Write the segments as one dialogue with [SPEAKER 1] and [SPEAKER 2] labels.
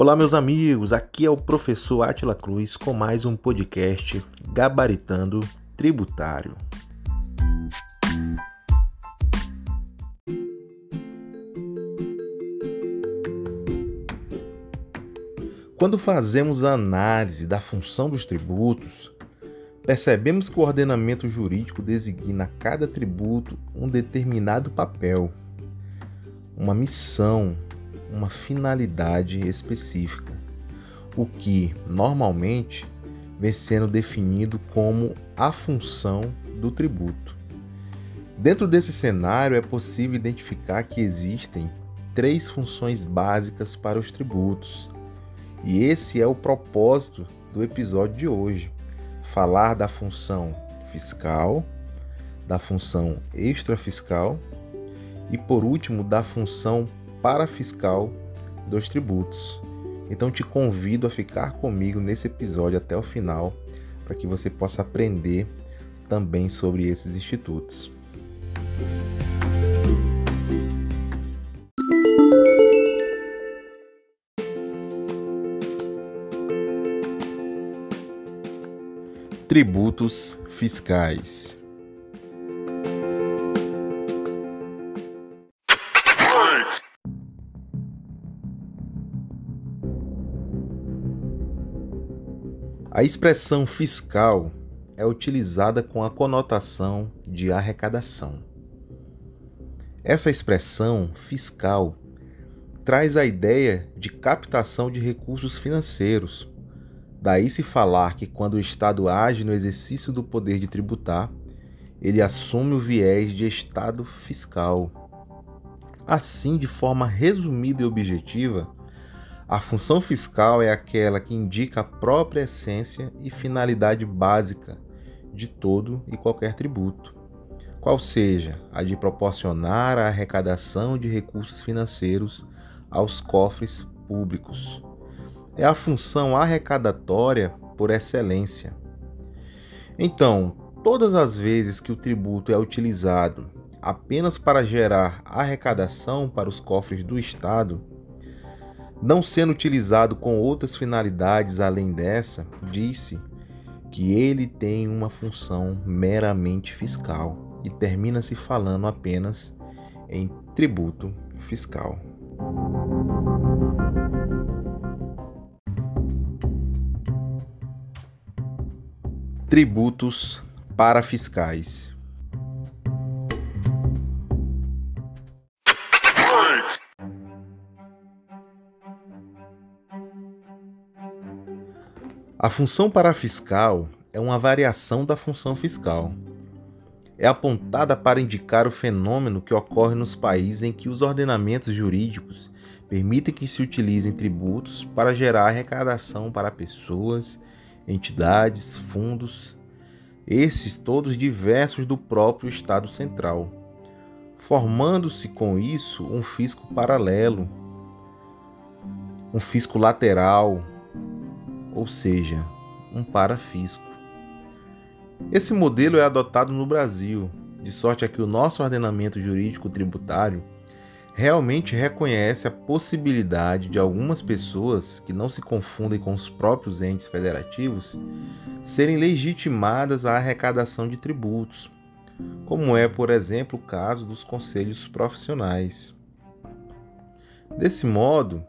[SPEAKER 1] Olá, meus amigos, aqui é o professor Atila Cruz com mais um podcast Gabaritando Tributário. Quando fazemos a análise da função dos tributos, percebemos que o ordenamento jurídico designa a cada tributo um determinado papel, uma missão, uma finalidade específica, o que normalmente vem sendo definido como a função do tributo. Dentro desse cenário, é possível identificar que existem três funções básicas para os tributos, e esse é o propósito do episódio de hoje: falar da função fiscal, da função extrafiscal e, por último, da função parafiscal dos tributos. Então te convido a ficar comigo nesse episódio até o final para que você possa aprender também sobre esses institutos. Tributos fiscais. A expressão fiscal é utilizada com a conotação de arrecadação. Essa expressão fiscal traz a ideia de captação de recursos financeiros. Daí se falar que quando o Estado age no exercício do poder de tributar, ele assume o viés de Estado fiscal. Assim, de forma resumida e objetiva, a função fiscal é aquela que indica a própria essência e finalidade básica de todo e qualquer tributo, qual seja a de proporcionar a arrecadação de recursos financeiros aos cofres públicos. É a função arrecadatória por excelência. Então, todas as vezes que o tributo é utilizado apenas para gerar arrecadação para os cofres do Estado, não sendo utilizado com outras finalidades além dessa, disse que ele tem uma função meramente fiscal e termina se falando apenas em tributo fiscal. Tributos parafiscais. A função parafiscal é uma variação da função fiscal. É apontada para indicar o fenômeno que ocorre nos países em que os ordenamentos jurídicos permitem que se utilizem tributos para gerar arrecadação para pessoas, entidades, fundos, esses todos diversos do próprio Estado Central, formando-se com isso um fisco paralelo, um fisco lateral, ou seja, um parafisco. Esse modelo é adotado no Brasil, de sorte a que o nosso ordenamento jurídico tributário realmente reconhece a possibilidade de algumas pessoas que não se confundem com os próprios entes federativos serem legitimadas à arrecadação de tributos, como é, por exemplo, o caso dos conselhos profissionais. Desse modo,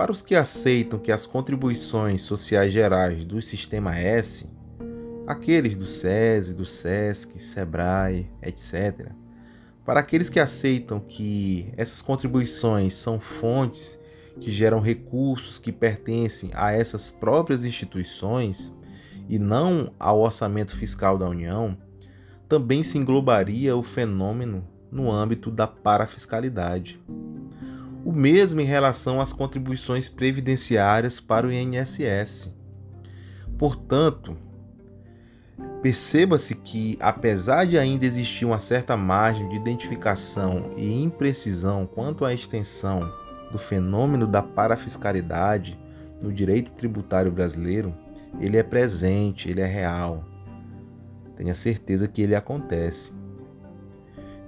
[SPEAKER 1] para os que aceitam que as contribuições sociais gerais do Sistema S, aqueles do SESI, do SESC, SEBRAE, etc., para aqueles que aceitam que essas contribuições são fontes que geram recursos que pertencem a essas próprias instituições e não ao orçamento fiscal da União, também se englobaria o fenômeno no âmbito da parafiscalidade o mesmo em relação às contribuições previdenciárias para o INSS. Portanto, perceba-se que, apesar de ainda existir uma certa margem de identificação e imprecisão quanto à extensão do fenômeno da parafiscalidade no direito tributário brasileiro, ele é presente, ele é real. Tenha certeza que ele acontece.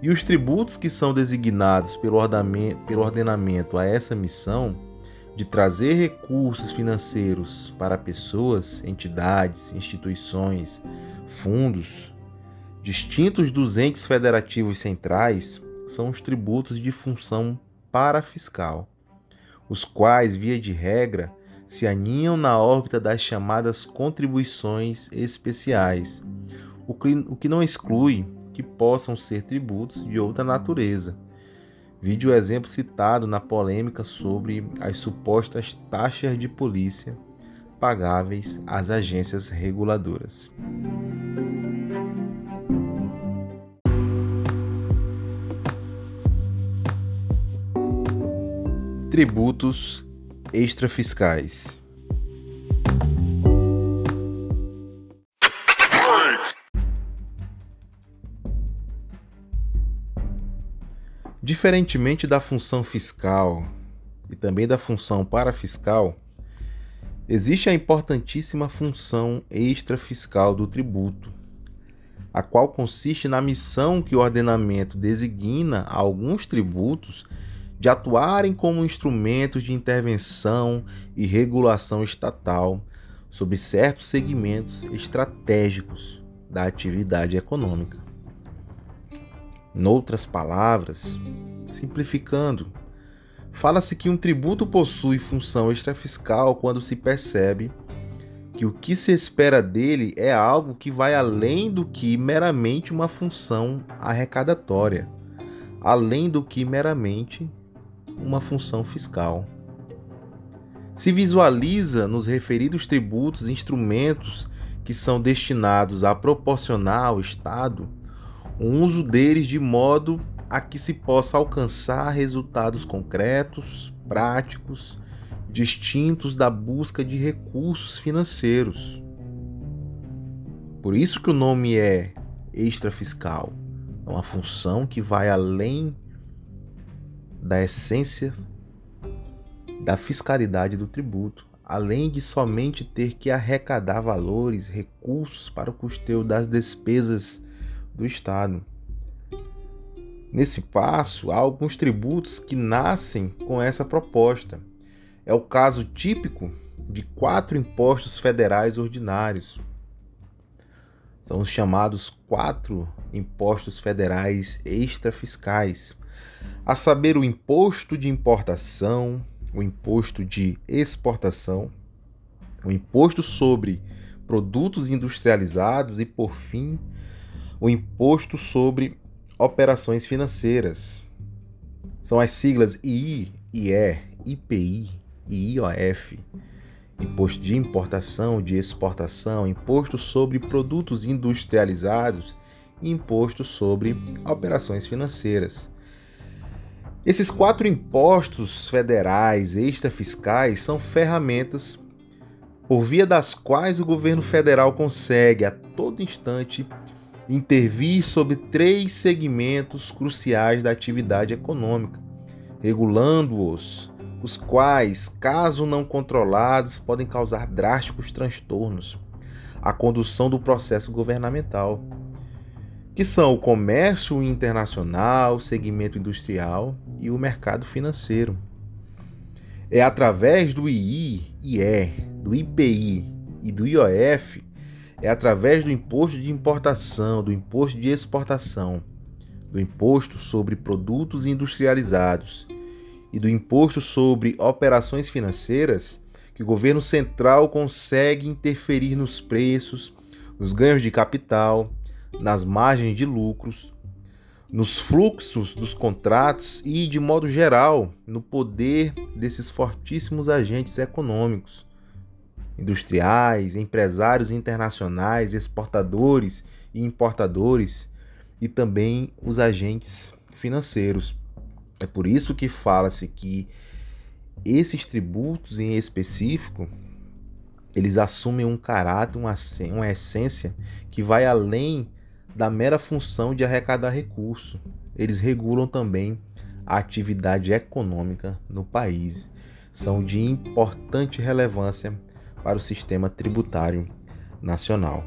[SPEAKER 1] E os tributos que são designados pelo ordenamento a essa missão, de trazer recursos financeiros para pessoas, entidades, instituições, fundos, distintos dos entes federativos centrais, são os tributos de função parafiscal, os quais, via de regra, se aninham na órbita das chamadas contribuições especiais, o que não exclui que possam ser tributos de outra natureza. Vide o exemplo citado na polêmica sobre as supostas taxas de polícia pagáveis às agências reguladoras. Tributos extrafiscais. Diferentemente da função fiscal e também da função parafiscal, existe a importantíssima função extrafiscal do tributo, a qual consiste na missão que o ordenamento designa a alguns tributos de atuarem como instrumentos de intervenção e regulação estatal sobre certos segmentos estratégicos da atividade econômica. Noutras palavras, simplificando, fala-se que um tributo possui função extrafiscal quando se percebe que o que se espera dele é algo que vai além do que meramente uma função arrecadatória, além do que meramente uma função fiscal. Se visualiza nos referidos tributos instrumentos que são destinados a proporcionar ao Estado o uso deles de modo a que se possa alcançar resultados concretos, práticos, distintos da busca de recursos financeiros. Por isso que o nome é extrafiscal. É uma função que vai além da essência da fiscalidade do tributo, além de somente ter que arrecadar valores, recursos para o custeio das despesas do Estado. Nesse passo, há alguns tributos que nascem com essa proposta. É o caso típico de quatro impostos federais ordinários. São os chamados quatro impostos federais extrafiscais, a saber, o imposto de importação, o imposto de exportação, o imposto sobre produtos industrializados e, por fim, o Imposto sobre Operações Financeiras. São as siglas II, IE, IPI e IOF. Imposto de importação, de exportação, imposto sobre produtos industrializados e imposto sobre operações financeiras. Esses quatro impostos federais extrafiscais são ferramentas por via das quais o governo federal consegue a todo instante intervir sobre três segmentos cruciais da atividade econômica, regulando-os, os quais, caso não controlados, podem causar drásticos transtornos à condução do processo governamental, que são o comércio internacional, o segmento industrial e o mercado financeiro. É através do II, IE, do IPI e do IOF é através do imposto de importação, do imposto de exportação, do imposto sobre produtos industrializados e do imposto sobre operações financeiras que o governo central consegue interferir nos preços, nos ganhos de capital, nas margens de lucros, nos fluxos dos contratos e, de modo geral, no poder desses fortíssimos agentes econômicos industriais, empresários internacionais, exportadores e importadores e também os agentes financeiros. É por isso que fala-se que esses tributos em específico eles assumem um caráter, uma, uma essência que vai além da mera função de arrecadar recurso. Eles regulam também a atividade econômica no país. São de importante relevância para o sistema tributário nacional.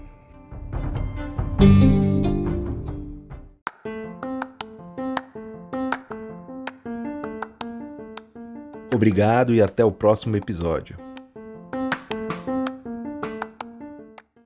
[SPEAKER 1] Obrigado e até o próximo episódio.